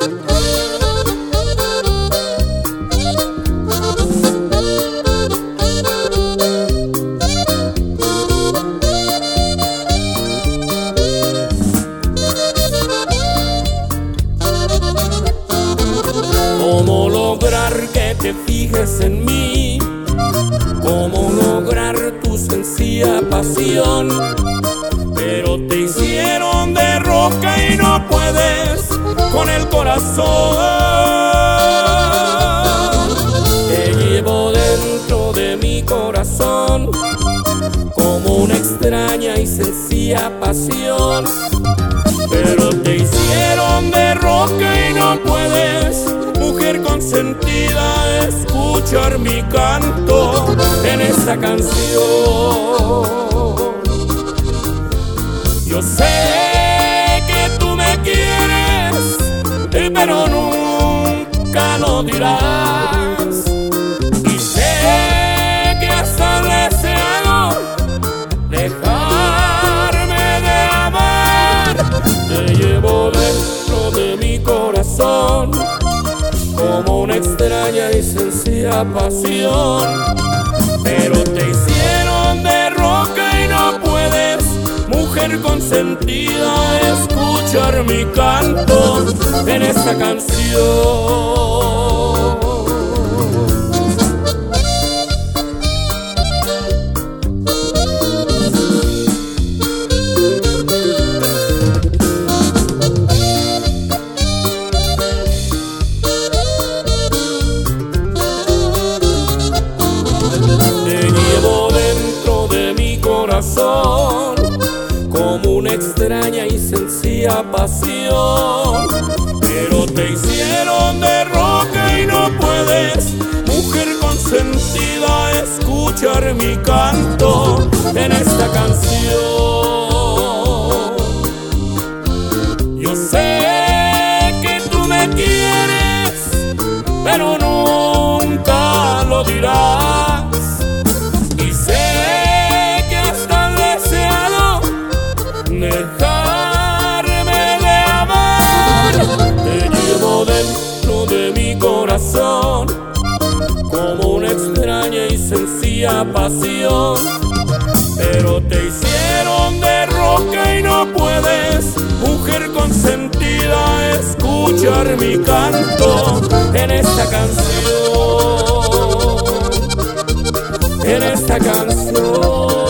¿Cómo lograr que te fijes en mí? ¿Cómo lograr tu sencilla pasión? Pero te hicieron de roca y no puedes corazón. Te llevo dentro de mi corazón como una extraña y sencilla pasión. Pero te hicieron de roca y no puedes, mujer consentida, escuchar mi canto en esta canción. Yo sé dirás. Y sé que hasta deseado dejarme de amar. Te llevo dentro de mi corazón como una extraña y sencilla pasión. Pero te hicieron de roca y no puedes, mujer consentida, escuchar mi canto en esta canción. Como una extraña y sencilla pasión. Pero te hicieron de roca y no puedes, mujer consentida, escuchar mi canto en esta canción. Yo sé que tú me quieres, pero nunca lo dirás. Sencilla pasión. Pero te hicieron de roca y no puedes, mujer consentida, escuchar mi canto en esta canción. En esta canción.